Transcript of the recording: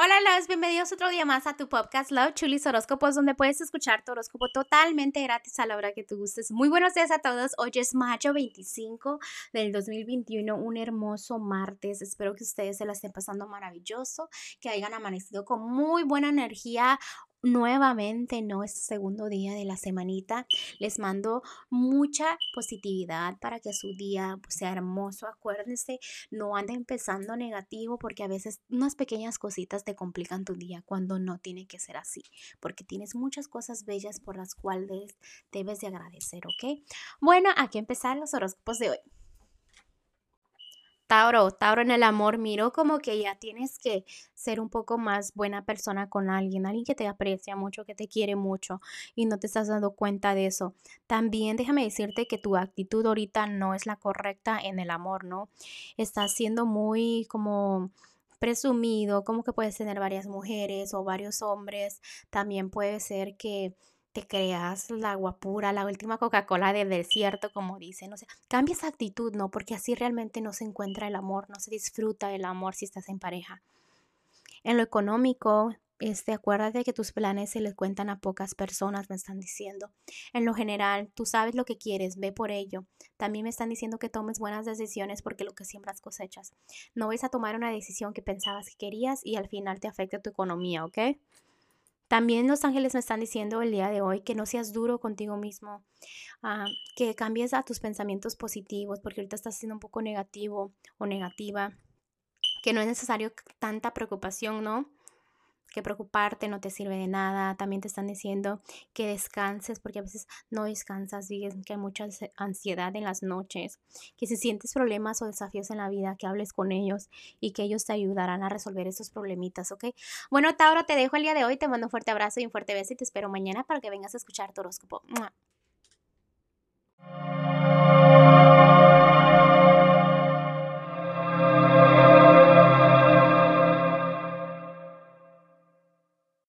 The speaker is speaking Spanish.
Hola, loves, bienvenidos otro día más a tu podcast Love Chulis Horóscopos, donde puedes escuchar tu horóscopo totalmente gratis a la hora que tú gustes. Muy buenos días a todos. Hoy es mayo 25 del 2021, un hermoso martes. Espero que ustedes se la estén pasando maravilloso, que hayan amanecido con muy buena energía nuevamente, ¿no? Este segundo día de la semanita. Les mando mucha positividad para que su día pues, sea hermoso. Acuérdense, no ande empezando negativo porque a veces unas pequeñas cositas te complican tu día cuando no tiene que ser así, porque tienes muchas cosas bellas por las cuales debes de agradecer, ¿ok? Bueno, aquí empezar los horóscopos de hoy. Tauro, Tauro en el amor, miro como que ya tienes que ser un poco más buena persona con alguien, alguien que te aprecia mucho, que te quiere mucho y no te estás dando cuenta de eso. También déjame decirte que tu actitud ahorita no es la correcta en el amor, ¿no? Estás siendo muy como presumido, como que puedes tener varias mujeres o varios hombres. También puede ser que creas la agua pura, la última Coca-Cola del desierto, como dicen. O sea, cambia esa actitud, ¿no? Porque así realmente no se encuentra el amor, no se disfruta el amor si estás en pareja. En lo económico, este, acuérdate que tus planes se les cuentan a pocas personas, me están diciendo. En lo general, tú sabes lo que quieres, ve por ello. También me están diciendo que tomes buenas decisiones porque lo que siembras cosechas. No vais a tomar una decisión que pensabas que querías y al final te afecta tu economía, ¿ok? También los ángeles me están diciendo el día de hoy que no seas duro contigo mismo, ah, que cambies a tus pensamientos positivos, porque ahorita estás siendo un poco negativo o negativa, que no es necesario tanta preocupación, ¿no? Que preocuparte no te sirve de nada. También te están diciendo que descanses porque a veces no descansas, dices que hay mucha ansiedad en las noches, que si sientes problemas o desafíos en la vida, que hables con ellos y que ellos te ayudarán a resolver esos problemitas, ¿ok? Bueno, Tauro, te dejo el día de hoy, te mando un fuerte abrazo y un fuerte beso y te espero mañana para que vengas a escuchar tu horóscopo.